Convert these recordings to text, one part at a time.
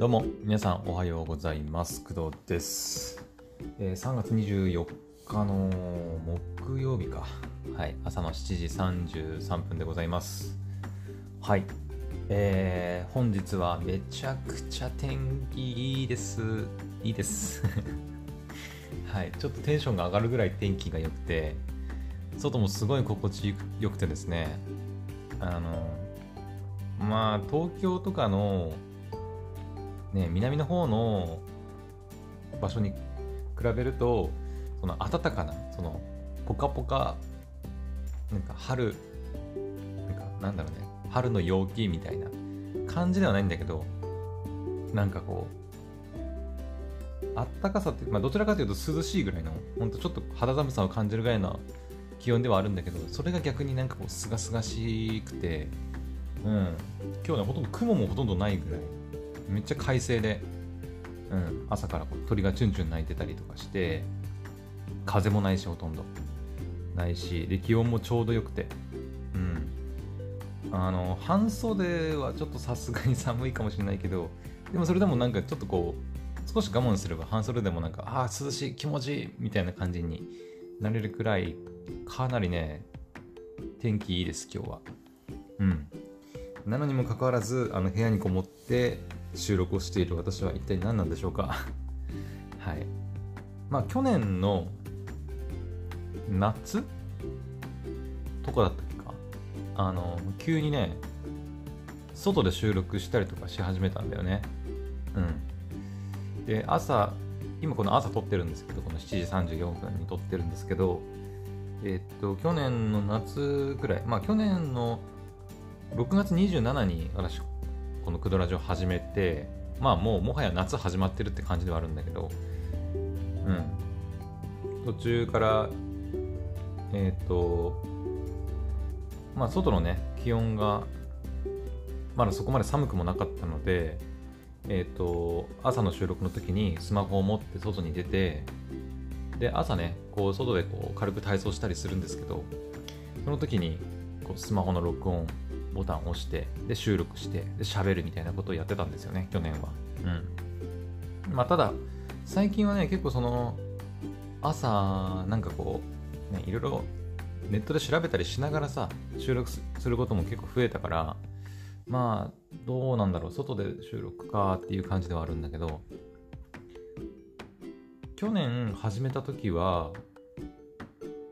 どうも皆さんおはようございます。工藤です、えー3月24日の木曜日か。はい朝の7時33分でございます。はいえー、本日はめちゃくちゃ天気いいです。いいです。はいちょっとテンションが上がるぐらい天気が良くて外もすごい心地よくてですねあのまあ東京とかのね南の方の場所に比べるとその暖かなそのポカポカなんか春なんかなんだろうね春の陽気みたいな感じではないんだけどなんかこうあったかさって、まあ、どちらかというと涼しいぐらいのほんとちょっと肌寒さを感じるぐらいの気温ではあるんだけどそれが逆になんかこうすがすがしくてうん。今日ねほとんど雲もほとんどないぐらい。めっちゃ快晴で、うん、朝からこう鳥がチュンチュン鳴いてたりとかして風もないしほとんど。ないしで気温もちょうどよくて。うん。あの半袖はちょっとさすがに寒いかもしれないけどでもそれでもなんかちょっとこう少し我慢すれば半袖でもなんかああ涼しい気持ちいいみたいな感じになれるくらいかなりね天気いいです今日は。うん。なのにもかかわらずあの部屋にこもって収録をしている私は一体何なんでしょうか。はい。まあ去年の夏とかだったっけか。あの急にね外で収録したりとかし始めたんだよね。うん。で朝今この朝撮ってるんですけどこの7時34分に撮ってるんですけどえっと去年の夏くらい。まあ去年の6月27に私このクドラジオ始めてまあもうもはや夏始まってるって感じではあるんだけどうん。途中からえっ、とまあ外のね気温がまだそこまで寒くもなかったのでえっ、と朝の収録の時にスマホを持って外に出てで朝ねこう外でこう軽く体操したりするんですけどその時にこうスマホの録音ボタンを押してで収録してで喋るみたいなことをやってたんですよね去年は。うん。まあただ最近はね結構その朝なんかこうねいろいろネットで調べたりしながらさ収録することも結構増えたからまあどうなんだろう外で収録かっていう感じではあるんだけど去年始めた時は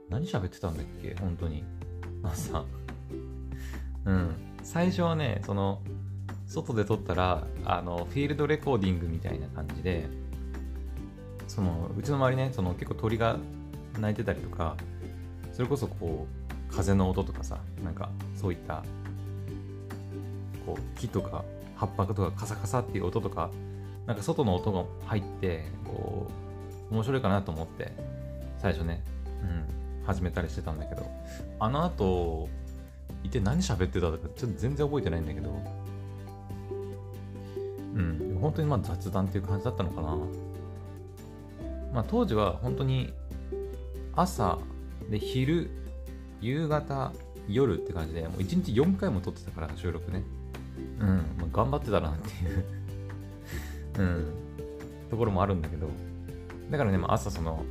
何喋ってたんだっけ本当に。朝。うん。最初はねその外で撮ったらあのフィールドレコーディングみたいな感じでそのうちの周りねその結構鳥が鳴いてたりとかそれこそこう風の音とかさなんかそういったこう木とか葉っぱとかカサカサっていう音とかなんか外の音が入ってこう面白いかなと思って最初ね、うん、始めたりしてたんだけどあの後一体何喋ってたのかちょっと全然覚えてないんだけど。うん。本当にまあ雑談っていう感じだったのかな。まあ当時は本当に朝で昼夕方夜って感じでもう1日4回も撮ってたから収録ね。うん、まあ、頑張ってたなっていう。うん。ところもあるんだけど。だからね、まあ、朝その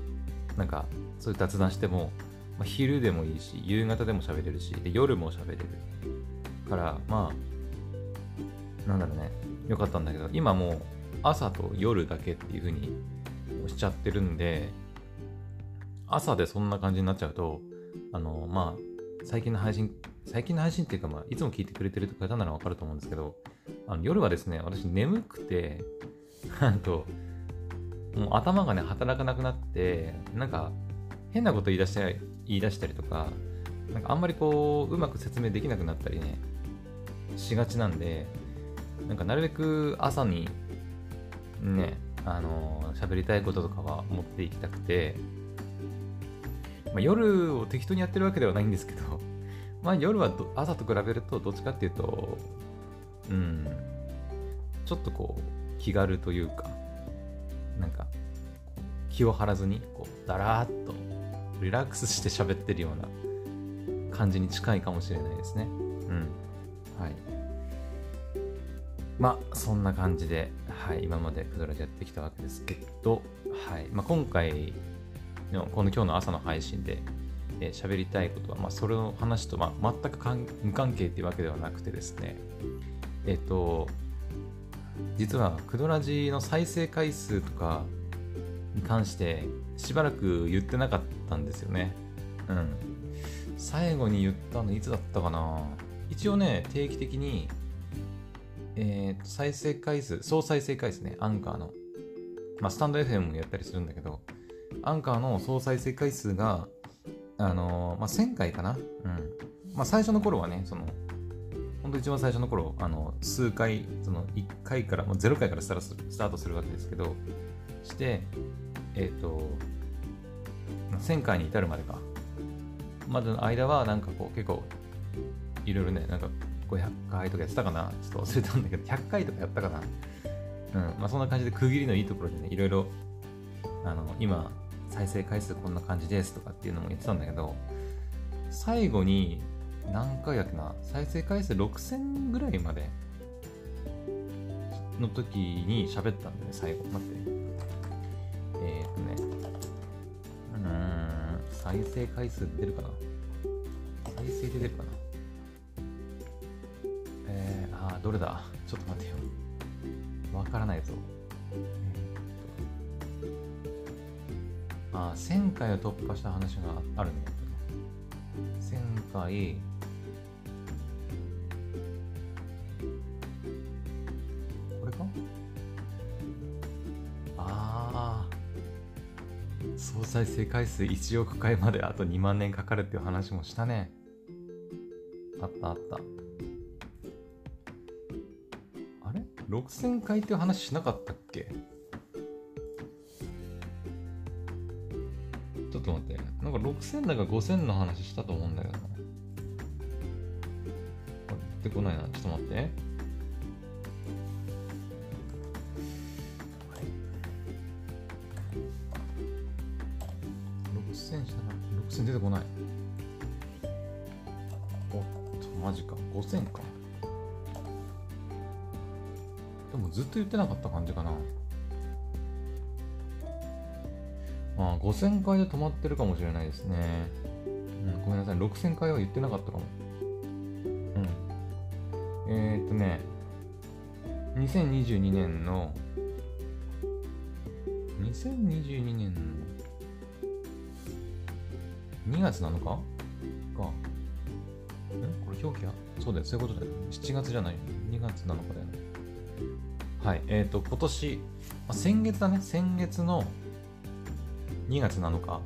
なんかそういう雑談しても、まあ、昼でもいいし夕方でも喋れるしで夜も喋れる。からまあなんだろうね。よかったんだけど今もう朝と夜だけっていう風にしちゃってるんで朝でそんな感じになっちゃうとあのまあ最近の配信最近の配信っていうか、まあ、いつも聞いてくれてる方ならわかると思うんですけどあの夜はですね私眠くてなんともう頭がね働かなくなってなんか変なこと言い出したり言い出したりとかなんかあんまりこううまく説明できなくなったりねしがちなんでなんかなるべく朝にねあの喋りたいこととかは持っていきたくて、まあ、夜を適当にやってるわけではないんですけど まあ夜は朝と比べるとどっちかっていうとうんちょっとこう気軽というかなんか気を張らずにこうだらーっとリラックスして喋ってるような感じに近いかもしれないですね。うん。はい。まあそんな感じで、はい、今までクドラでやってきたわけです。けど、はい。まあ、今回のこの今日の朝の配信でえー、喋りたいことは、まあ、それの話と、まあ、全く無関係っていうわけではなくてですね、えっ、と、実は、クドラジの再生回数とかに関して、しばらく言ってなかったんですよね。うん。最後に言ったのいつだったかな一応ね、定期的に、えー、再生回数、総再生回数ね、アンカーの。まあ、スタンド FM もやったりするんだけど、アンカーの総再生回数が、あのー、まあ、1000回かな。うん。まあ、最初の頃はね、その、本当一番最初の頃、あの、数回、その、1回から、もう0回からスタートするわけですけど、して、えっ、ー、と、1000回に至るまでか。までの間は、なんかこう、結構、いろいろね、なんか、500回とかやってたかなちょっと忘れたんだけど、100回とかやったかなうん。まあ、そんな感じで区切りのいいところでね、いろいろ、あの、今、再生回数こんな感じですとかっていうのも言ってたんだけど、最後に何回やっけな、再生回数6000ぐらいまでの時に喋ったんだよね、最後。待って。再生回数出るかな？再生で出るかな？えー、あー、どれだ？ちょっと待ってよ。わからないぞ。あ1000回を突破した話があるね。1000回、総再生回数1億回まであと2万年かかるっていう話もしたね。あったあった。あれ ?6000 回っていう話しなかったっけ？ちょっと待って。なんか6000だか5000の話したと思うんだけどな。出てこないな。ちょっと待って。てこない。おっと、マジか。5000か。でもずっと言ってなかった感じかな。ああ、5000回で止まってるかもしれないですね。うん、ごめんなさい。6000回は言ってなかったかも。うん。えー、っとね、2022年の、2022年の2月7日？か。んこれ表記は？そうだよ、そういうことだよ。7月じゃない。2月7日だよ。はい。えっ、ー、と、今年、まあ、先月だね。先月の2月7日。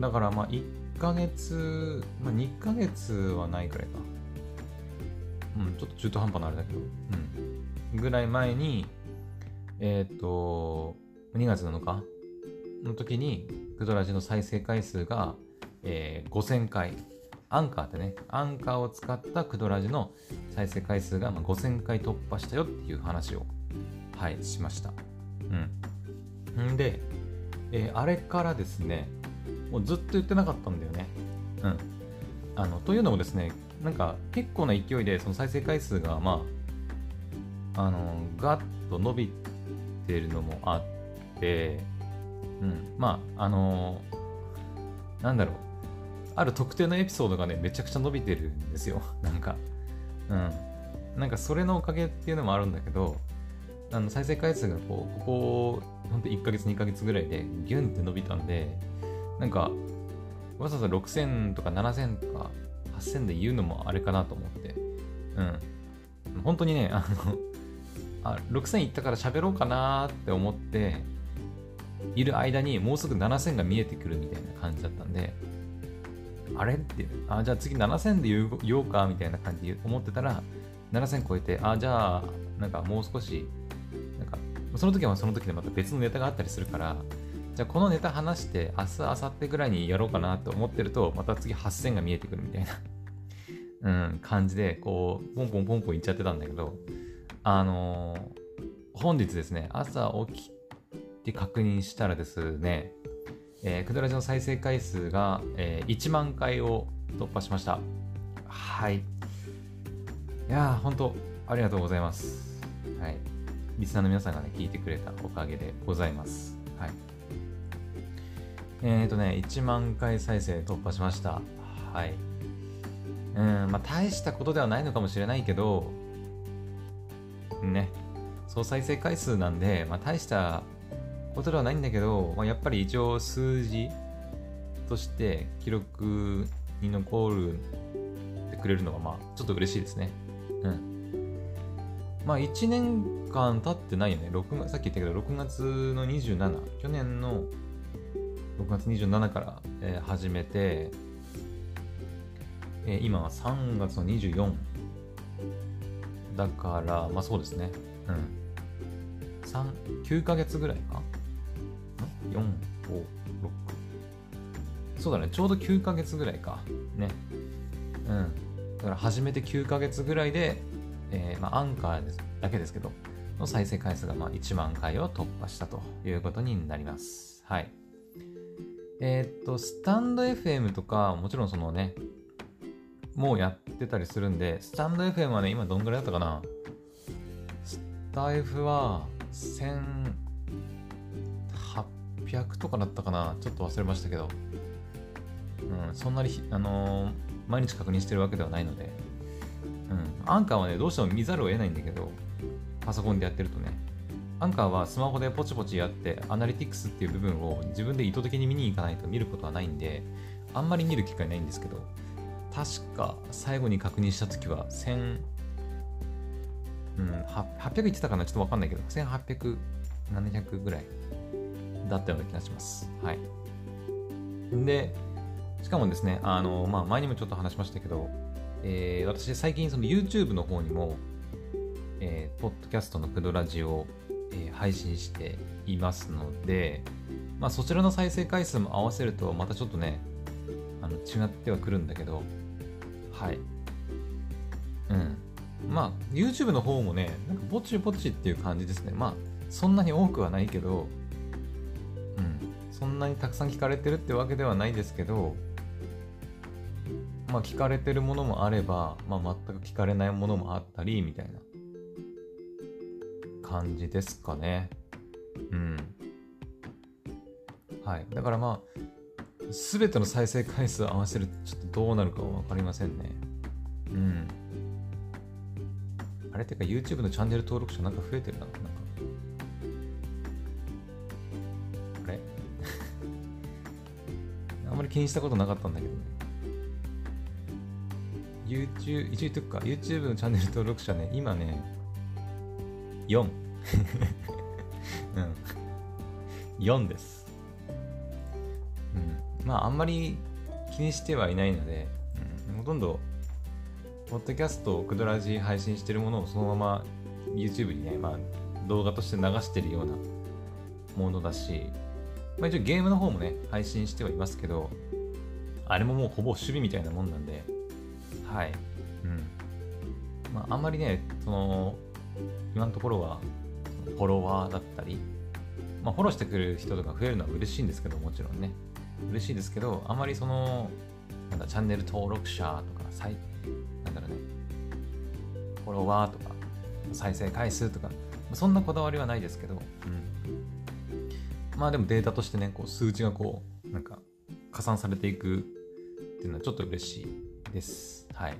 だからまあ1ヶ月、まあ2ヶ月はないくらいか。うん、ちょっと中途半端なあれだけど。うん。ぐらい前に、えっ、ー、と、2月7日の時に、クドラジの再生回数が、えー、5000回。アンカーってね、アンカーを使ったクドラジの再生回数がま5000回突破したよっていう話を、はい、しました。うん。んで、えー、あれからですね、もうずっと言ってなかったんだよね。うん。あの、というのもですね、なんか結構な勢いでその再生回数が、まあ、あの、ガッと伸びてるのもあって、うん、まあ、あのなんだろう。ある特定のエピソードがね、めちゃくちゃ伸びてるんですよ。なんか。うん。なんかそれのおかげっていうのもあるんだけど、あの再生回数がこう、ここ、ほんと1ヶ月、2ヶ月ぐらいでギュンって伸びたんで、なんか、わざわざ6000とか7000とか8000で言うのもあれかなと思って、うん。本当にね、あの、あ、6000いったから喋ろうかなって思って、いる間にもうすぐ7000が見えてくるみたいな感じだったんで、あれ？って、あ、じゃあ次7000で言おうかみたいな感じで思ってたら、7000超えて、あ、じゃあ、なんかもう少しなんかその時はその時でまた別のネタがあったりするから、じゃあこのネタ話して明日、明後日ぐらいにやろうかなって思ってると、また次8000が見えてくるみたいな。うん、感じで、こう、ポンポンポンポンいっちゃってたんだけど、あのー、本日ですね、朝起きて確認したらですね、えー、クドラジの再生回数が、えー、1万回を突破しました。はい。いやー、本当ありがとうございます。はい。リスナーの皆さんがね、聞いてくれたおかげでございます。はい。えっ、ー、とね、1万回再生突破しました。はい。うん、まあ、大したことではないのかもしれないけど、ね、総再生回数なんで、まあ、大したことではないんだけど、まあ、やっぱり一応数字として記録に残るってくれるのが、まあ、ちょっと嬉しいですね。うん。まあ、1年間経ってないよね。6さっき言ったけど、6月の27、去年の6月27から、え、始めて、えー、今は3月の24だから、まあそうですね。うん。3、9ヶ月ぐらいか ?4、5、6。そうだね。ちょうど9ヶ月ぐらいか。ね。うん。だから始めて9ヶ月ぐらいで、えー、まあアンカーだけですけど、の再生回数がまあ1万回を突破したということになります。はい。えー、っと、スタンド FM とか、もちろんそのね、もうやってたりするんで、スタンド FM はね、今どんぐらいだったかな？スタイフは100とかだったかな。ちょっと忘れましたけど、うん、そんなに、あのー、毎日確認してるわけではないので、うん、アンカーはね、どうしても見ざるを得ないんだけど、パソコンでやってるとね、アンカーはスマホでポチポチやって、アナリティクスっていう部分を自分で意図的に見に行かないと見ることはないんで、あんまり見る機会ないんですけど、確か最後に確認したときは1000、うん、800言ってたかな？ちょっとわかんないけど、1800、700ぐらい。だったような気がします。はい。で、しかもですね、あの、まあ、前にもちょっと話しましたけど、えー、私最近その YouTube の方にも、えー、ポッドキャストのクドラジオえー、配信していますので、まあ、そちらの再生回数も合わせるとまたちょっとねあの違ってはくるんだけどはいうんまあ YouTube の方もねなんかぼちぼちっていう感じですねまあそんなに多くはないけどそんなにたくさん聞かれてるってわけではないですけどまあ聞かれてるものもあれば、まあ、全く聞かれないものもあったりみたいな感じですかね。うん。はい。だからまあ、すべての再生回数を合わせるとちょっとどうなるかは分かりませんね。うん。あれってか YouTube のチャンネル登録者なんか増えてるな。なんかり気にしたことなかったんだけどね。YouTube、一応言っとくか。YouTube のチャンネル登録者ね、今ね、4。うん。4です。うん。まあ、あんまり気にしてはいないので、うん、ほとんど、ポッドキャストをクドラジ配信してるものをそのまま YouTube にね、まあ、動画として流してるようなものだし、まあ、一応ゲームの方もね、配信してはいますけど、あれももうほぼ守備みたいなもんなんで、はい。うん。まあ、あんまりね、その、今のところはフォロワーだったり、まあ、フォローしてくれる人とか増えるのは嬉しいんですけど、もちろんね。嬉しいですけど、あんまりその、なんだ、チャンネル登録者とか、再、なんだろうね、フォロワーとか、再生回数とか、そんなこだわりはないですけど、うん。まあでもデータとしてね、こう数値がこう、なんか、加算されていくっていうのはちょっと嬉しいです。はい。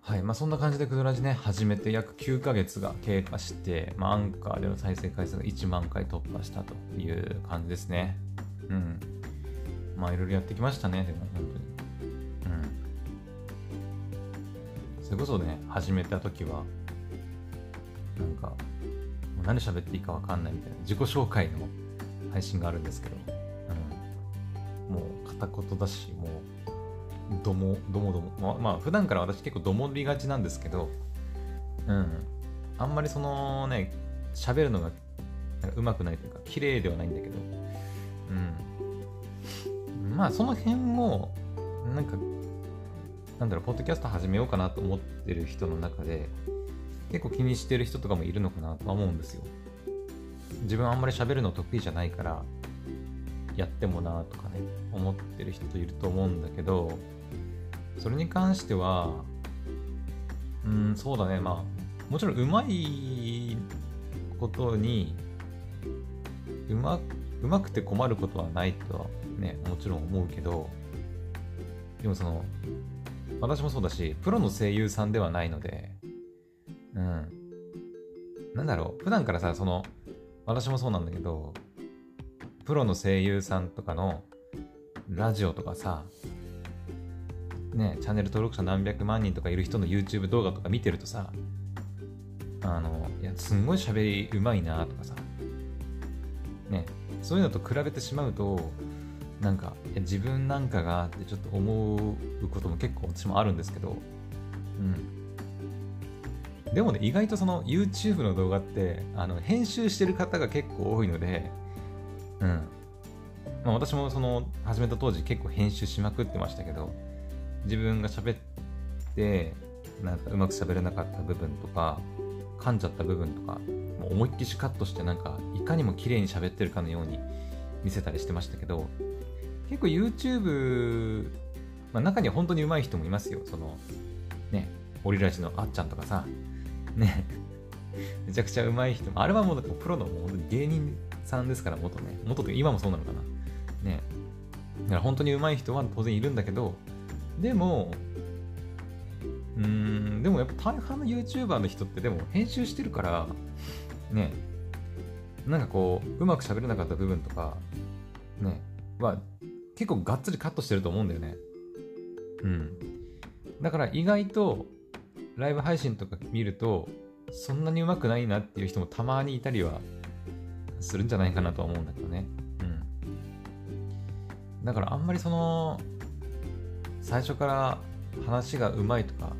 はいまあ、そんな感じでクドラジね、始めて約9ヶ月が経過して、まあ、アンカーでの再生回数が1万回突破したという感じですね。うん。まあ、いろいろやってきましたね、でも、本当に。うん。それこそね、始めた時は、なんか、何喋っていいかわかんないみたいな、自己紹介の配信があるんですけど、うん。もう片言だし、もう、どもどもどもまあ、まあ、普段から私結構どもりがちなんですけどうんあんまりそのね喋るのがうまくないというか綺麗ではないんだけどうんまあその辺もなんかなんだろうポッドキャスト始めようかなと思ってる人の中で結構気にしてる人とかもいるのかなとは思うんですよ自分あんまり喋るの得意じゃないからやってもなとかね思ってる人いると思うんだけどそれに関しては、うん、そうだね。まあ、もちろんうまいことに、うまうまくて困ることはないとはね、もちろん思うけど、でもその、私もそうだし、プロの声優さんではないので、うん。なんだろう、普段からさ、その、私もそうなんだけど、プロの声優さんとかのラジオとかさ、ね、チャンネル登録者何百万人とかいる人の YouTube 動画とか見てるとさ、あの、いや、すんごい喋りうまいなとかさ、ね、そういうのと比べてしまうと、なんか、自分なんかがってちょっと思うことも結構私もあるんですけど、うん。でもね、意外とその YouTube の動画って、あの、編集してる方が結構多いので、うん。まあ私もその、始めた当時結構編集しまくってましたけど、自分が喋って、なんかうまく喋れなかった部分とか、噛んじゃった部分とか、もう思いっきしカットしてなんか、いかにも綺麗に喋ってるかのように見せたりしてましたけど、結構 YouTube、まあ、中には本当に上手い人もいますよ。その、ね、オリラジのあっちゃんとかさ、ね、めちゃくちゃ上手い人も、あれはもうプロのもう芸人さんですから、元ね。元と今もそうなのかな。ね。だから本当に上手い人は当然いるんだけど、でも、うーん、でもやっぱ大半の YouTuber の人ってでも編集してるから、ね、なんかこう、うまく喋れなかった部分とか、ね、は結構がっつりカットしてると思うんだよね。うん。だから意外とライブ配信とか見るとそんなにうまくないなっていう人もたまにいたりはするんじゃないかなとは思うんだけどね。うん。だからあんまりその最初から話がうまいとか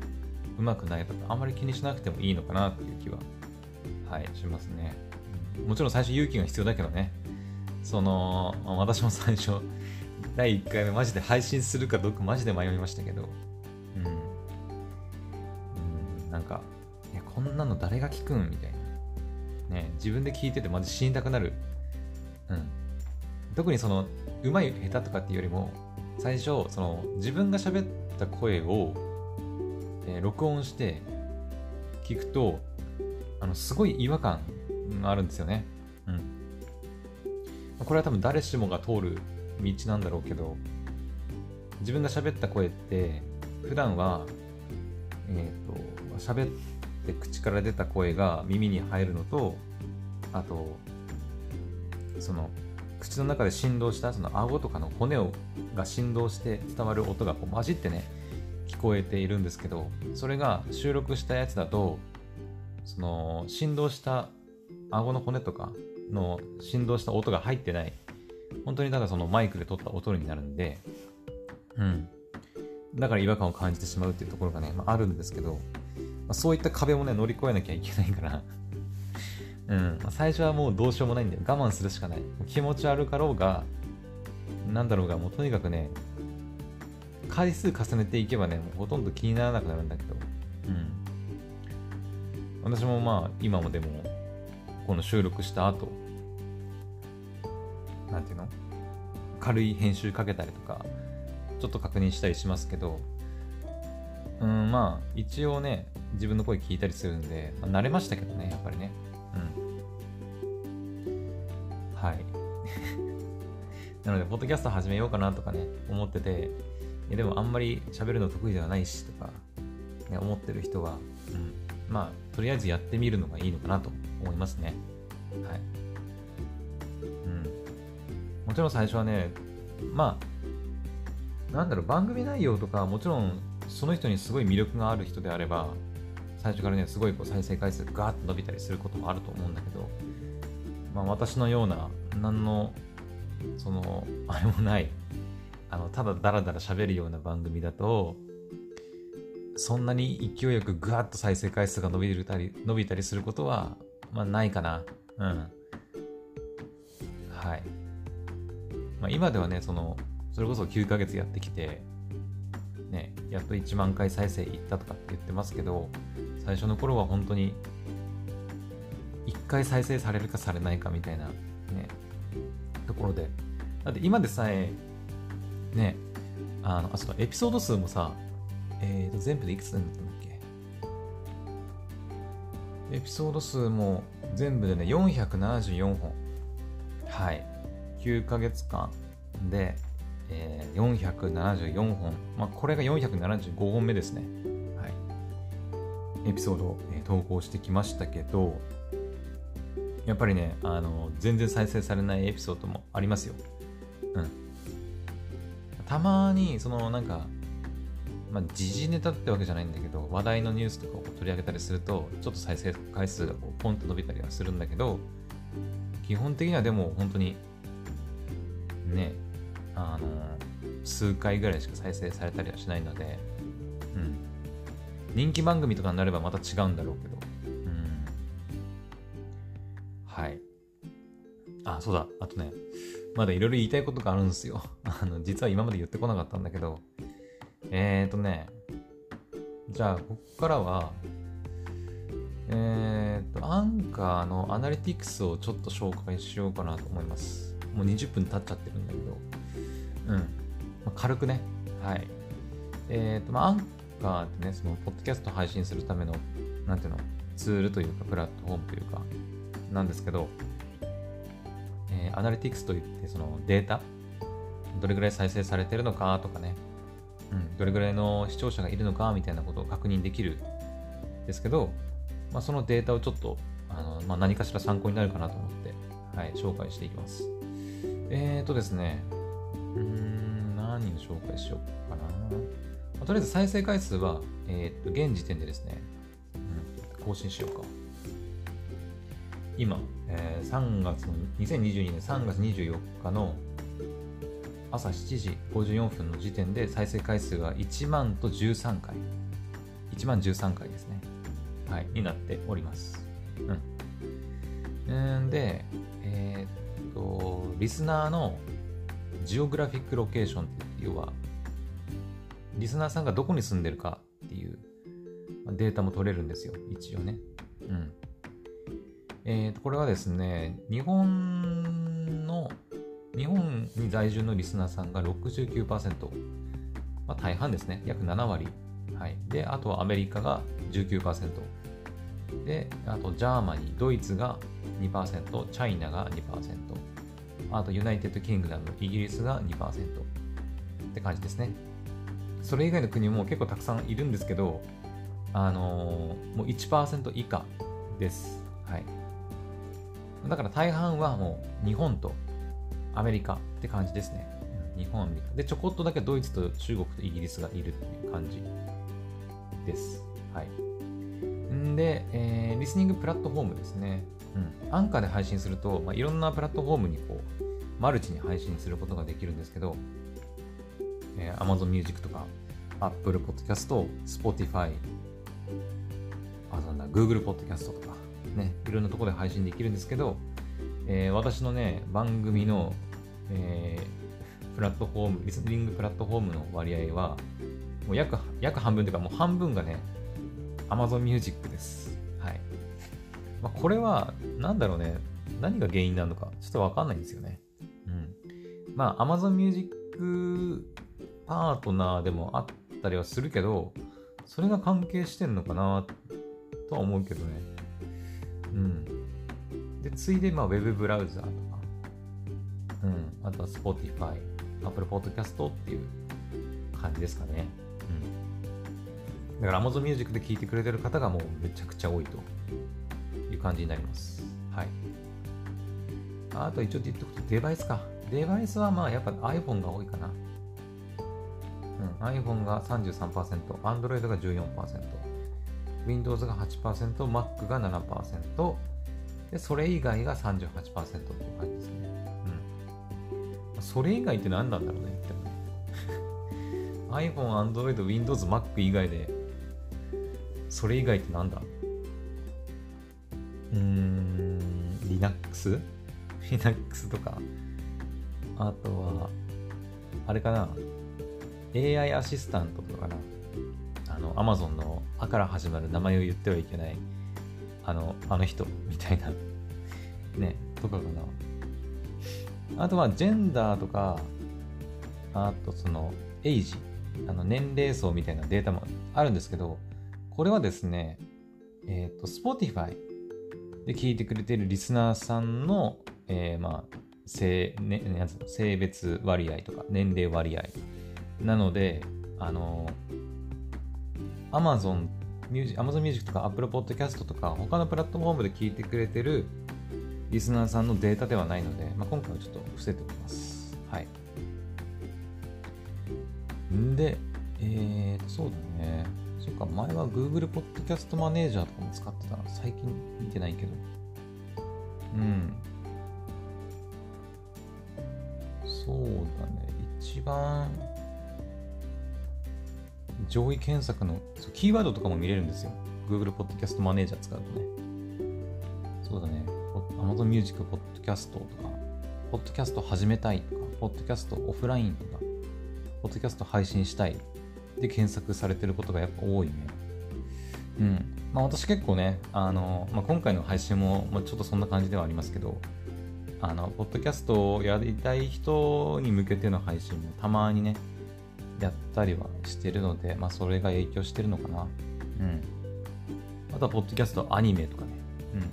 うまくないとかあんまり気にしなくてもいいのかなっていう気ははいしますね。もちろん最初勇気が必要だけどね。その私も最初第1回目マジで配信するかどうかマジで迷いましたけど、なんか、いや、こんなの誰が聞くん？みたいな。ね、自分で聞いててマジ死にたくなる。うん。特にその、うまい下手とかっていうよりも、最初、その、自分が喋った声を、えー、録音して聞くと、あの、すごい違和感があるんですよね。うん。これは多分誰しもが通る道なんだろうけど自分が喋った声って普段はえっ、ー、と喋って口から出た声が耳に入るのとあとその口の中で振動したその顎とかの骨をが振動して伝わる音がこう混じってね聞こえているんですけどそれが収録したやつだとその振動した顎の骨とかの振動した音が入ってない本当にただそのマイクで撮った音になるんで、うん。だから違和感を感じてしまうっていうところがね、まあ、あるんですけど、あ、そういった壁もね、乗り越えなきゃいけないから うん、最初はもうどうしようもないんだよ。我慢するしかない。気持ち悪かろうが、なんだろうが、もうとにかくね、回数重ねていけばね、もうほとんど気にならなくなるんだけど、うん。私もまあ、今もでも、この収録した後、なんていうの？軽い編集かけたりとか、ちょっと確認したりしますけど、うん、まあ、一応ね、自分の声聞いたりするんで、まあ、慣れましたけどね、やっぱりね。うん。はい。なので、ポッドキャスト始めようかなとかね、思ってて、いやでもあんまり喋るの得意ではないしとか、ね、思ってる人は、うん、まあ、とりあえずやってみるのがいいのかなと思いますね。はいうん。もちろん最初はね、まあ、なんだろう、番組内容とか、もちろんその人にすごい魅力がある人であれば、最初からね、すごいこう再生回数がガーッと伸びたりすることもあると思うんだけど、まあ私のような、何の、その、あれもない、あの、ただダラダラ喋るような番組だと、そんなに勢いよくガーッと再生回数が伸びたり、伸びたりすることは、まあないかな。うん。はい。まあ、今ではね、その、それこそ9ヶ月やってきて、ね、やっと1万回再生いったとかって言ってますけど、最初の頃は本当に、1回再生されるかされないかみたいな、ね、ところで。だって今でさえ、ね、あの、あ、そうエピソード数もさ、えーと、全部でいくつなんだったんだっけ？エピソード数も全部でね、474本。はい。9ヶ月間で、えー、474本。まあ、これが475本目ですね。はい。エピソードを、えー、投稿してきましたけど、やっぱりね、あの、全然再生されないエピソードもありますよ。うん。たまに、その、なんか、まあ、時事ネタってわけじゃないんだけど、話題のニュースとかを取り上げたりすると、ちょっと再生回数がこうポンと伸びたりはするんだけど、基本的にはでも本当に、ね、あの、数回ぐらいしか再生されたりはしないので、うん。人気番組とかになればまた違うんだろうけど、うん。はい。あ、そうだ。あとね、まだいろいろ言いたいことがあるんですよ。あの、実は今まで言ってこなかったんだけど、えーとね、じゃあ、ここからは、えーと、アンカーのアナリティクスをちょっと紹介しようかなと思います。もう20分経っちゃってるんだけど、うん。まあ、軽くね、はい。えーと、まあ、アンカーってね、その、ポッドキャスト配信するための、なんていうの、ツールというか、プラットフォームというか、なんですけど、えー、アナリティクスといって、そのデータ、どれぐらい再生されてるのかとかね、うん、どれぐらいの視聴者がいるのかみたいなことを確認できるんですけど、まあ、そのデータをちょっとあの、まあ、何かしら参考になるかなと思って、はい、紹介していきます。えーとですね、うん、何を紹介しようかな。まあ、とりあえず再生回数は、えー、と現時点でですね、うん、更新しようか。今、えー、3月の、2022年3月24日の朝7時54分の時点で再生回数が1万と13回。1万13回ですね。はい、になっております。うん。んで、えー、っと、リスナーのジオグラフィックロケーションって要は、リスナーさんがどこに住んでるかっていうデータも取れるんですよ、一応ね。うん。えー、と、これはですね、日本の日本に在住のリスナーさんが69%、まあ、大半ですね、約7割。はい、で、あとはアメリカが19%。で、あと Germany、ドイツが2%、 China が2%、あと United Kingdom、イギリスが2%って感じですね。それ以外の国も結構たくさんいるんですけど、あのー、もう1%以下です。はい。だから大半はもう日本とアメリカって感じですね。日本、アメリカ。で、ちょこっとだけドイツと中国とイギリスがいるっていう感じです。はい。んで、えー、リスニングプラットフォームですね。うん。アンカーで配信すると、まあ、いろんなプラットフォームにこう、マルチに配信することができるんですけど、えー、Amazon Music とか、Apple Podcast、Spotify、あ、そんな Google Podcast とか、ね、いろんなところで配信できるんですけど、えー、私のね、番組の、えー、プラットフォーム、リスニングプラットフォームの割合は、もう約、約半分というか、もう半分がね、Amazon Music です。まあ、これは、なんだろうね、何が原因なのか、ちょっとわかんないんですよね。うん。まあ、Amazon Music パートナーでもあったりはするけど、それが関係してんのかなとは思うけどね。うん。で、ついで、まあ、ウェブブラウザーとか、うん、あとは Spotify、Apple Podcast っていう感じですかね。うん。だから Amazon Music で聴いてくれてる方がもうめちゃくちゃ多いという感じになります。はい。あと一応言っておくとデバイスか。デバイスはまあやっぱ iPhone が多いかな。うん、iPhone が33%、Android が14%、Windows が8%、Mac が7%、で、それ以外が38%っていう感じですね。うん。それ以外って何なんだろうねって。iPhone、Android、Windows、Mac 以外で、それ以外ってなんだ？うーん、Linux? Linux とか、あとは、あれかな。AI アシスタントとかかな。あの、Amazon の「あ」から始まる名前を言ってはいけない。あの、あの人みたいな、ね、とかかな。あとは、ジェンダーとか、あとその、エイジ、あの年齢層みたいなデータもあるんですけど、これはですね、えっ、ー、と、Spotify で聞いてくれてるリスナーさんの、えー、まあ、性,、ね、性別割合とか年齢割合なので、あの、Amazon ミュージ Amazon Music とか Apple Podcast とか他のプラットフォームで聞いてくれてるリスナーさんのデータではないので、まあ、今回はちょっと伏せておきます。はい。んで、えー、そうだね。っか、前は Google Podcast マネージャーとかも使ってたの、最近見てないけど。うん。そうだね、一番上位検索の、キーワードとかも見れるんですよ。Google Podcast マネージャー使うとね。そうだね、Amazon Music Podcast とか、Podcast 始めたいとか、Podcast オフラインとか、Podcast 配信したいとか。で検索されてることがやっぱ多いね。うん。まあ私結構ね、あの、まあ、今回の配信も、まあ、ちょっとそんな感じではありますけど、あの、ポッドキャストをやりたい人に向けての配信もたまにね、やったりはしてるので、まあそれが影響してるのかな。うん。あとは、ポッドキャストアニメとかね。うん。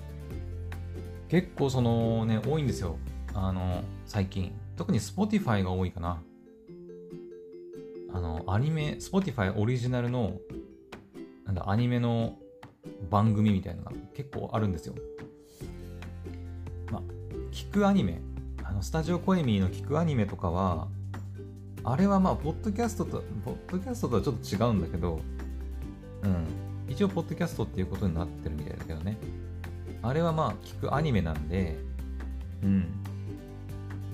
結構そのね、多いんですよ。あの、最近。特に Spotify が多いかな。あの、アニメ、Spotify オリジナルの、なんだ、アニメの番組みたいなのが結構あるんですよ。まあ、聞くアニメ、あの、スタジオコエミーの聞くアニメとかは、あれはまあ、ポッドキャストと、ポッドキャストとはちょっと違うんだけど、うん。一応、ポッドキャストっていうことになってるみたいだけどね。あれはまあ聞くアニメなんで、うん。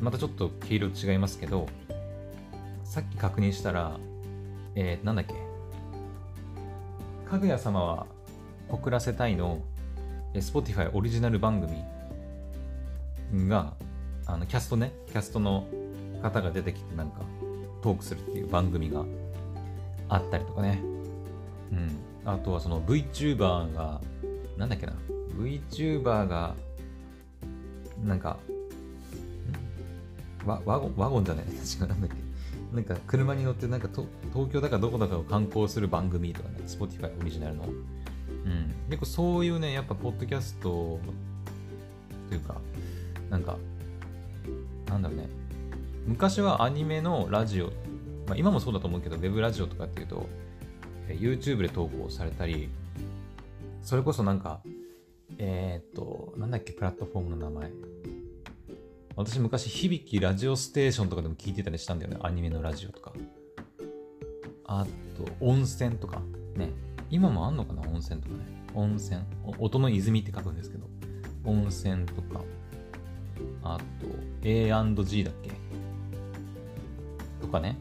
またちょっと毛色違いますけど、さっき確認したら、えー、なんだっけ？かぐや様は告らせたいの、Spotify オリジナル番組が、あの、キャストね、キャストの方が出てきてなんかトークするっていう番組があったりとかね。うん。あとはその VTuber が、なんだっけな？VTuber が、なんか、ワワゴン、ワゴンじゃない確かなんだっけ？なんか車に乗ってなんか東京だかどこだかを観光する番組とかね、Spotify オリジナルの。うん。結構そういうね、やっぱポッドキャストというか、なんか、なんだろうね。昔はアニメのラジオ、まあ、今もそうだと思うけど、ウェブラジオとかっていうと、YouTube で投稿されたり、それこそなんか、えー、っと、なんだっけ、プラットフォームの名前。私昔、響きラジオステーションとかでも聞いてたりしたんだよね。アニメのラジオとか。あと、温泉とか。ね。今もあんのかな？温泉とかね。温泉。音の泉って書くんですけど。温泉とか。あと、A&G だっけ？とかね。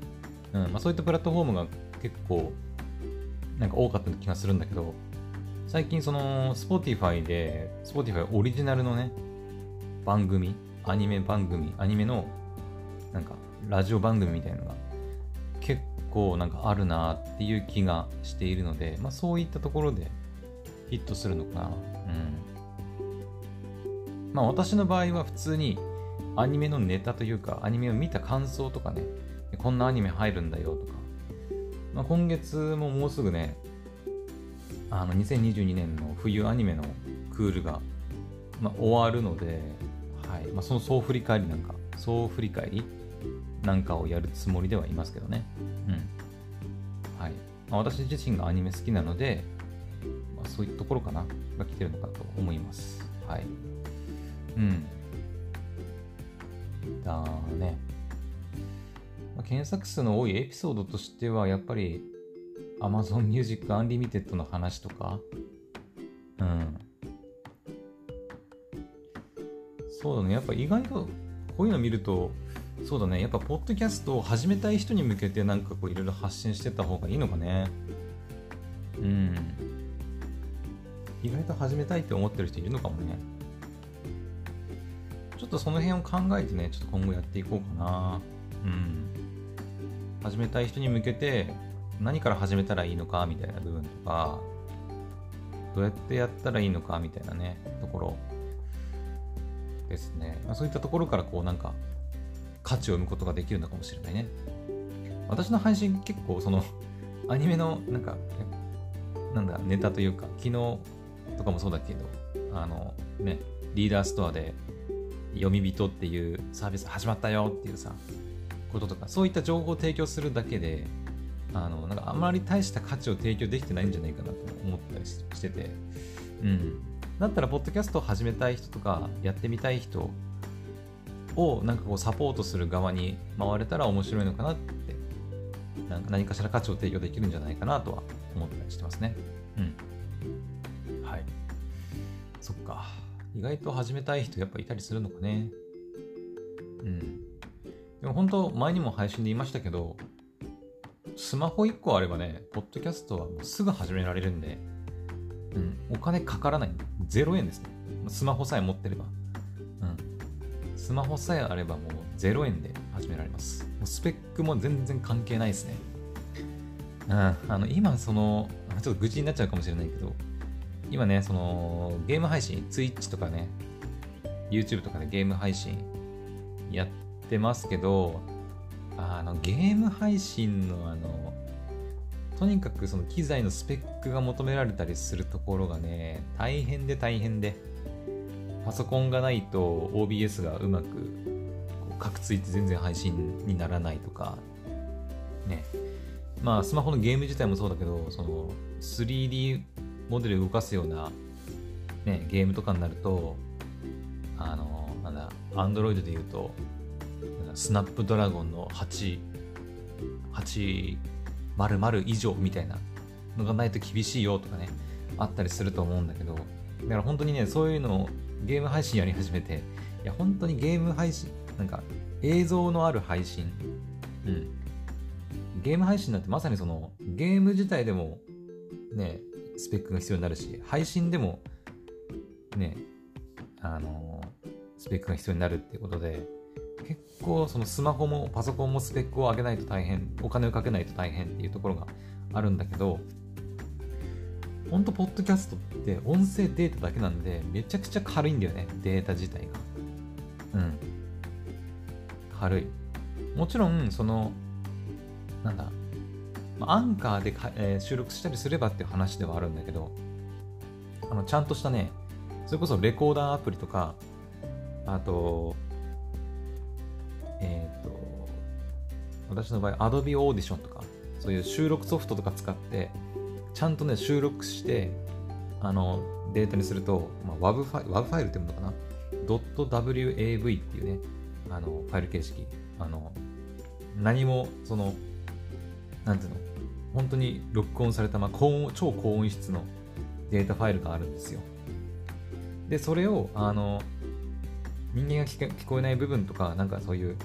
うん。まあそういったプラットフォームが結構、なんか多かった気がするんだけど、最近その Spotify で Spotify オリジナルのね番組アニメ番組アニメのなんかラジオ番組みたいなのが結構なんかあるなっていう気がしているので、まあ、そういったところでヒットするのかな。うん。まあ私の場合は普通にアニメのネタというかアニメを見た感想とかねこんなアニメ入るんだよとか、まあ、今月ももうすぐねあの2022年の冬アニメのクールが、まあ、終わるので、はいまあ、その総振り返りなんか、総振り返りなんかをやるつもりではいますけどね。うん。はい。まあ、私自身がアニメ好きなので、まあ、そういうところかな、が来てるのかと思います。はい。うん。だね。まあ、検索数の多いエピソードとしては、やっぱり Amazon Music Unlimited の話とか、うん。そうだね。やっぱ意外とこういうの見ると、そうだね。やっぱポッドキャストを始めたい人に向けてなんかこういろいろ発信してった方がいいのかね。うん。意外と始めたいって思ってる人いるのかもね。ちょっとその辺を考えてね、ちょっと今後やっていこうかな。うん。始めたい人に向けて、何から始めたらいいのかみたいな部分とか、どうやってやったらいいのかみたいなね、ところですね。まあ、そういったところからこうなんか価値を生むことができるのかもしれないね。私の配信結構その アニメのなんか、なんだ、ネタというか、昨日とかもそうだけど、あの、ね、リーダーストアで読み人っていうサービス始まったよっていうさ、こととか、そういった情報を提供するだけで、あの、なんかあまり大した価値を提供できてないんじゃないかなと思ったりしてて、うん。だったら、ポッドキャストを始めたい人とか、やってみたい人を、なんかこう、サポートする側に回れたら面白いのかなって、なんか何かしら価値を提供できるんじゃないかなとは思ったりしてますね。うん。はい。そっか。意外と始めたい人やっぱいたりするのかね。うん。でも本当、前にも配信で言いましたけど、スマホ1個あればね、ポッドキャストはもうすぐ始められるんで、うん、お金かからない。0円ですね。スマホさえ持ってれば。うん。スマホさえあればもう0円で始められます。もうスペックも全然関係ないですね。うん。あの、今その、ちょっと愚痴になっちゃうかもしれないけど、今ね、その、ゲーム配信、Twitch とかね、YouTube とかでゲーム配信やってますけど、あの、ゲーム配信のあの、とにかくその機材のスペックが求められたりするところがね、大変で大変で、パソコンがないと OBS がうまくこうカクついて全然配信にならないとか、ね。まあ、スマホのゲーム自体もそうだけど、その 3D モデル動かすような、ね、ゲームとかになると、あの、なんだ、Android で言うと、スナップドラゴンの8、8、〇〇以上みたいなのがないと厳しいよとかね、あったりすると思うんだけど、だから本当にね、そういうのをゲーム配信やり始めて、いや、本当にゲーム配信、なんか映像のある配信、うん。ゲーム配信なんてまさにそのゲーム自体でもね、スペックが必要になるし、配信でもね、あのスペックが必要になるってことで、結構そのスマホもパソコンもスペックを上げないと大変、お金をかけないと大変っていうところがあるんだけど、ほんと、ポッドキャストって音声データだけなんで、めちゃくちゃ軽いんだよね、データ自体が。うん。軽い。もちろん、その、なんだ、アンカーでか、えー、収録したりすればっていう話ではあるんだけど、あの、ちゃんとしたね、それこそレコーダーアプリとか、あと、えっ、ー、と、私の場合、Adobe Audition とか、そういう収録ソフトとか使って、ちゃんとね、収録して、あの、データにすると、まあ、WAV ファイル、WAV ファイルっていうのかな .wav っていうね、あの、ファイル形式。あの、何も、その、なんていうの、本当に録音された、まあ、高音、超高音質のデータファイルがあるんですよ。で、それを、あの、人間が聞こえない部分とか、なんかそういう、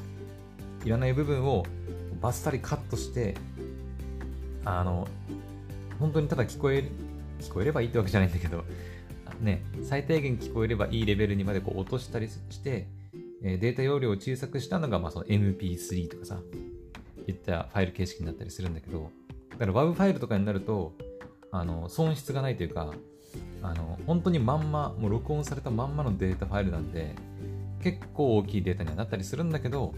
いらない部分をバッサリカットして、あの、本当にただ聞こえ、聞こえればいいってわけじゃないんだけど、ね、最低限聞こえればいいレベルにまでこう落としたりして、データ容量を小さくしたのが、まあ、その MP3 とかさ、いったファイル形式になったりするんだけど、だから WAV ファイルとかになると、あの、損失がないというか、あの、本当にまんま、もう録音されたまんまのデータファイルなんで、結構大きいデータにはなったりするんだけど、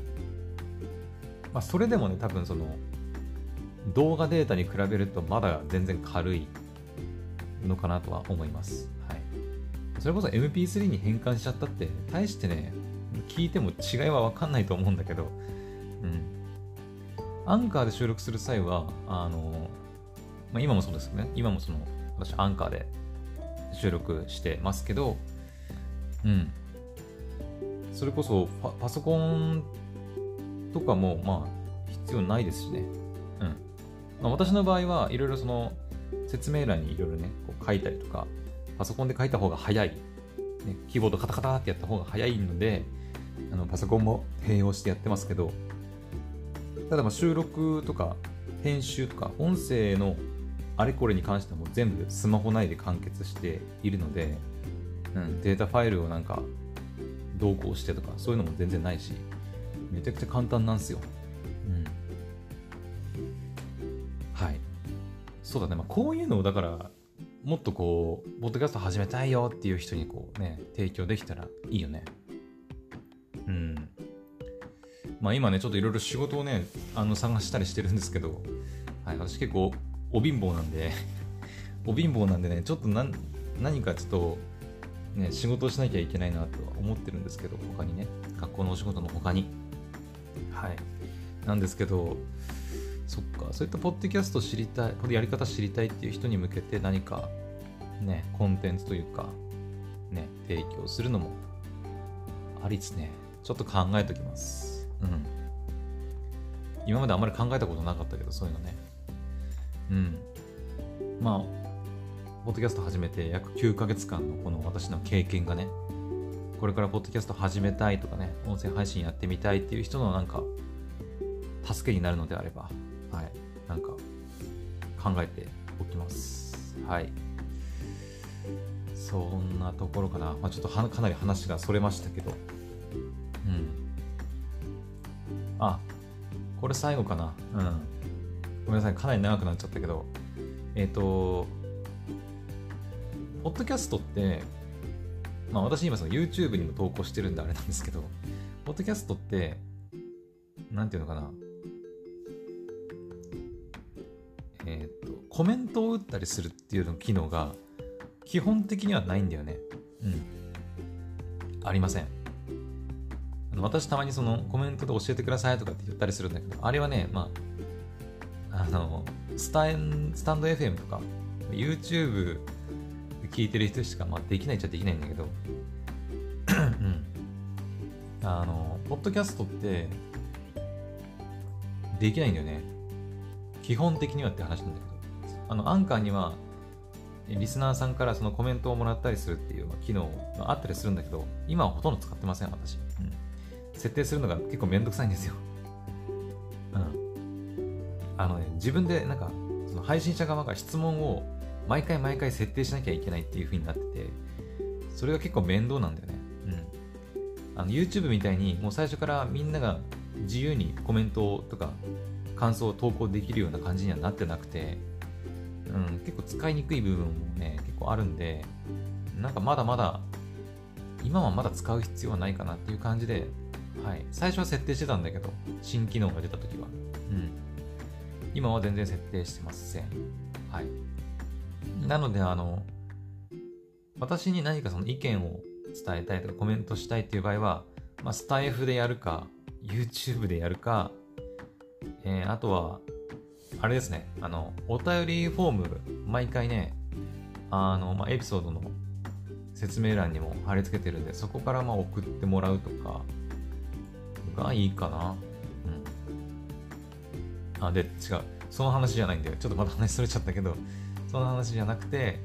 まあ、それでもね、多分その、動画データに比べるとまだ全然軽いのかなとは思います。はい。それこそ MP3 に変換しちゃったって、大してね、聞いても違いはわかんないと思うんだけど、うん。アンカーで収録する際は、あの、まあ、今もそうですよね。今もその、私アンカーで収録してますけど、うん。それこそパパソコンとかも、まあ、必要ないですしね。うん。まあ、私の場合はいろいろその、説明欄にいろいろね、こう書いたりとか、パソコンで書いた方が早い。ね、キーボードカタカタってやった方が早いので、あのパソコンも併用してやってますけど、ただまあ収録とか編集とか音声のあれこれに関しても全部スマホ内で完結しているので、うん、データファイルをなんか同行してとかそういうのも全然ないし、めちゃくちゃ簡単なんですよ。うん。はい。そうだね。まあ、こういうのをだから、もっとこう、ポッドキャスト始めたいよっていう人にこうね、提供できたらいいよね。うん。まあ今ね、ちょっといろいろ仕事をね、あの探したりしてるんですけど、はい、私結構お貧乏なんで お貧乏なんでね、ちょっとなん、何かちょっと、ね、仕事をしなきゃいけないなとは思ってるんですけど、他にね、学校のお仕事の他に。はい。なんですけど、そっか、そういったポッドキャスト知りたい、これやり方知りたいっていう人に向けて何か、ね、コンテンツというか、ね、提供するのもありですね。ちょっと考えときます。うん。今まであんまり考えたことなかったけど、そういうのね。うん。まあ、ポッドキャスト始めて約9ヶ月間のこの私の経験がね、これからポッドキャスト始めたいとかね、音声配信やってみたいっていう人のなんか、助けになるのであれば、はい、なんか考えておきます。はい。そんなところかな。まあ、ちょっとかなり話がそれましたけど。うん。あ、これ最後かな。うん。ごめんなさい。かなり長くなっちゃったけど。えっ、ー、と、ポッドキャストって、まあ私今その YouTube にも投稿してるんであれなんですけど、ポッドキャストって、なんていうのかな。えっ、ー、と、コメントを打ったりするっていうの機能が、基本的にはないんだよね。うん。ありません。私たまにそのコメントで教えてくださいとかって言ったりするんだけど、あれはね、まあ、あの、スタンスタンド FM とか、YouTube 聞いてる人しか、まあ、できないっちゃできないんだけど、うん。あの、ポッドキャストって、できないんだよね。基本的にはって話なんだけど、あの、アンカーには、リスナーさんからそのコメントをもらったりするっていう機能があったりするんだけど、今はほとんど使ってません、私。うん。設定するのが結構めんどくさいんですよ。うん。あのね、自分でなんか、その配信者側が質問を毎回毎回設定しなきゃいけないっていう風になってて、それが結構面倒なんだよね。うん。あの、YouTube みたいにもう最初からみんなが自由にコメントとか感想を投稿できるような感じにはなってなくて、うん、結構使いにくい部分もね、結構あるんで、なんかまだまだ、今はまだ使う必要はないかなっていう感じで、はい。最初は設定してたんだけど、新機能が出た時は。うん。今は全然設定してません。はい。なので、あの、私に何かその意見を伝えたいとかコメントしたいっていう場合は、まあ、スタイフでやるか、YouTube でやるか、えー、あとは、あれですね、あの、お便りフォーム、毎回ね、あの、まあ、エピソードの説明欄にも貼り付けてるんで、そこからまあ送ってもらうとか、がいいかな。うん。あ、で、違う。その話じゃないんだよ。ちょっとまた話それちゃったけど、その話じゃなくて、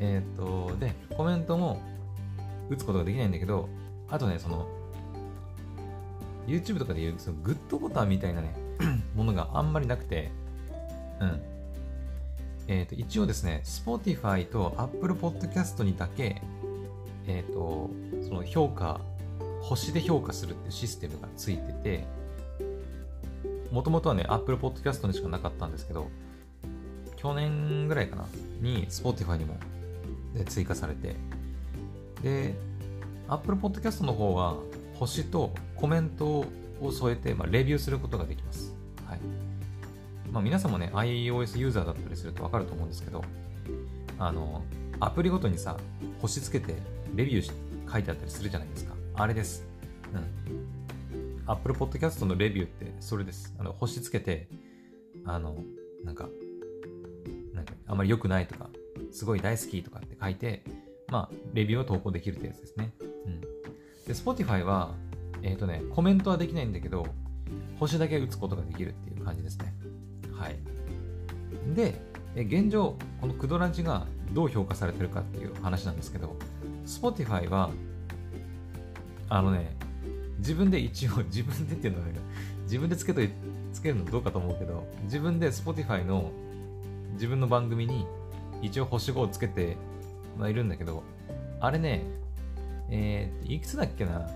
えっ、ー、と、で、コメントも打つことができないんだけど、あとね、その、YouTube とかでいう、そのグッドボタンみたいなね、ものがあんまりなくて、うん。えっ、ー、と、一応ですね、Spotify と Apple Podcast にだけ、えっ、ー、と、その評価星で評価するっていうシステムがついてて、もともとはね、Apple Podcast にしかなかったんですけど、去年ぐらいかな、に Spotify にも追加されて、で、Apple Podcast の方は、星とコメントを添えて、まあ、レビューすることができます。はい。まあ、皆さんもね、iOS ユーザーだったりするとわかると思うんですけど、あの、アプリごとにさ、星つけてレビューし書いてあったりするじゃないですか。あれです。うん。Apple Podcast のレビューってそれです。あの、星つけて、あの、なんか、あまり良くないとか、すごい大好きとかって書いて、まあ、レビューを投稿できるってやつですね。うん。で、Spotify は、えっ、ー、とね、コメントはできないんだけど、星だけ打つことができるっていう感じですね。はい。で、現状、このクドランチがどう評価されてるかっていう話なんですけど、Spotify はあのね、自分で一応、自分でっていうのは、ね、自分でつけとつけるのどうかと思うけど、自分で Spotify の自分の番組に一応星5をつけて、まあ、いるんだけど、あれね、えー、いくつだっけな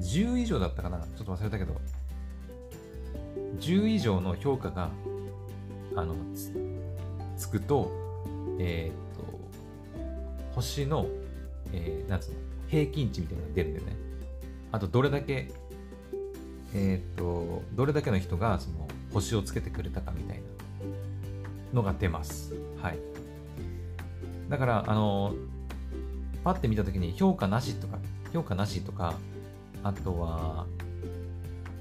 ?10 以上だったかなちょっと忘れたけど、10以上の評価が、あの、つつくと、えー、っと、星の、えー、なんつうの、平均値みたいなのが出るんだよね。あとどれだけ、えっ、と、どれだけの人がその星をつけてくれたかみたいなのが出ます。はい。だから、あの、パッて見たときに評価なしとか、評価なしとか、あとは、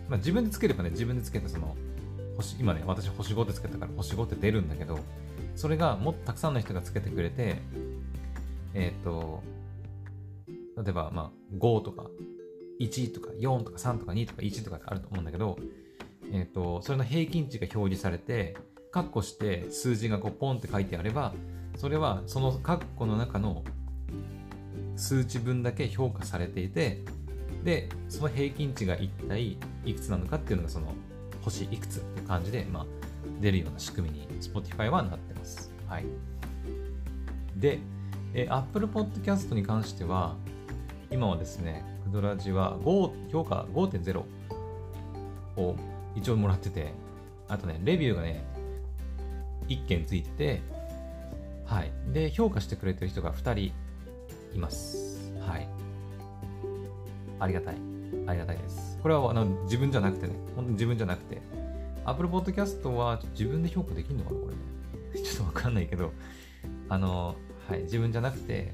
まあ、自分でつければね、自分でつけてその、星、今ね、私星5ってつけたから星5って出るんだけど、それがもっとたくさんの人がつけてくれて、えっ、ー、と、例えば、まあ、5とか、1とか4とか3とか2とか1とかあると思うんだけど、えっ、ー、と、それの平均値が表示されて、カッコして数字がこうポンって書いてあれば、それはそのカッコの中の数値分だけ評価されていて、で、その平均値が一体いくつなのかっていうのがその星いくつって感じで、まあ、出るような仕組みに Spotify はなってます。はい。で、え Apple Podcast に関しては、今はですね、クドラジは5評価5.0を一応もらってて、あとね、レビューがね、1件ついてて、はい。で、評価してくれてる人が2人います。はい。ありがたい。ありがたいです。これはあの自分じゃなくてね、本当に自分じゃなくて、Apple Podcast は自分で評価できるのかなこれね。ちょっとわかんないけど、あの、はい、自分じゃなくて、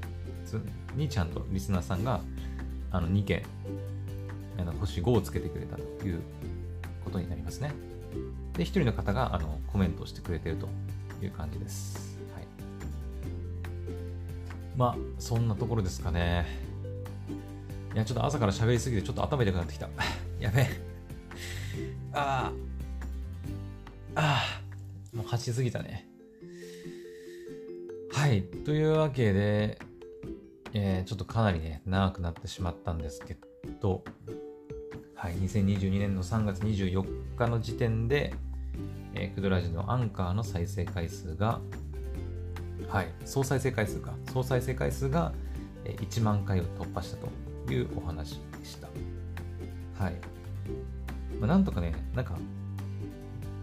にちゃんとリスナーさんがあの2件、あの星5をつけてくれたということになりますね。で、1人の方があのコメントしてくれてるという感じです。はい。まあ、そんなところですかね。いや、ちょっと朝から喋りすぎてちょっと頭痛くなってきた。やべえ。ああ。ああ。もう8時過ぎたね。はい。というわけで、えー、ちょっとかなりね、長くなってしまったんですけど、はい、2022年の3月24日の時点で、えー、クドラジのアンカーの再生回数が、はい、総再生回数か、総再生回数が1万回を突破したというお話でした。はい。まあ、なんとかね、なんか、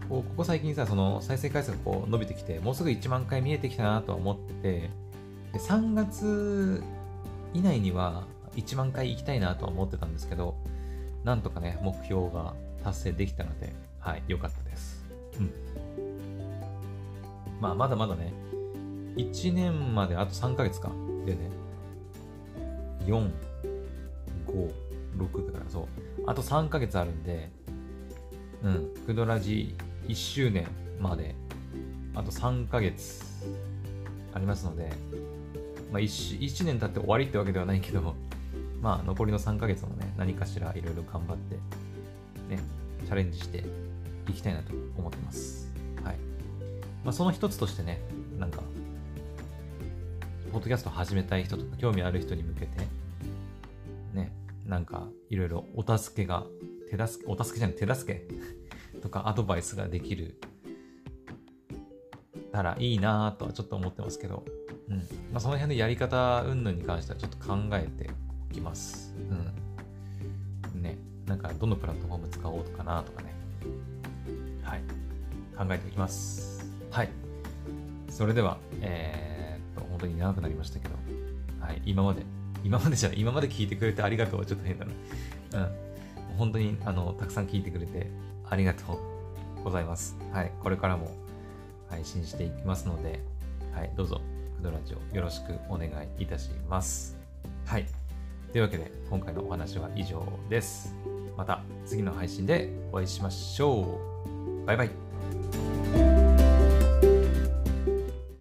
こここ最近さ、その再生回数がこう伸びてきて、もうすぐ1万回見えてきたなとは思ってて、で3月以内には1万回行きたいなとは思ってたんですけど、なんとかね、目標が達成できたので、はい、良かったです。うん。まあ、まだまだね、1年まであと3ヶ月か。でね、4、5、6だからそう。あと3ヶ月あるんで、うん、クドラジ1周年まで、あと3ヶ月ありますので、まあ1、1年経って終わりってわけではないけど、まあ、残りの3ヶ月もね、何かしらいろいろ頑張って、ね、チャレンジしていきたいなと思ってます。はい。まあ、その一つとしてね、なんか、ポッドキャスト始めたい人とか、興味ある人に向けて、ね、なんか、いろいろお助けが、手助け、お助けじゃない、手助け とかアドバイスができるたらいいなとはちょっと思ってますけど、うん。まあ、その辺のやり方云々に関してはちょっと考えてきます。うん。ね。なんか、どのプラットフォーム使おうとかなとかね。はい。考えておきます。はい。それでは、えー、っと、本当に長くなりましたけど、はい。今まで、今までじゃない、今まで聞いてくれてありがとうちょっと変だな。うん。本当に、あの、たくさん聞いてくれてありがとうございます。はい。これからも配信していきますので、はい。どうぞ、クドラジオよろしくお願いいたします。はい。というわけで今回のお話は以上です。また次の配信でお会いしましょう。バイバイ。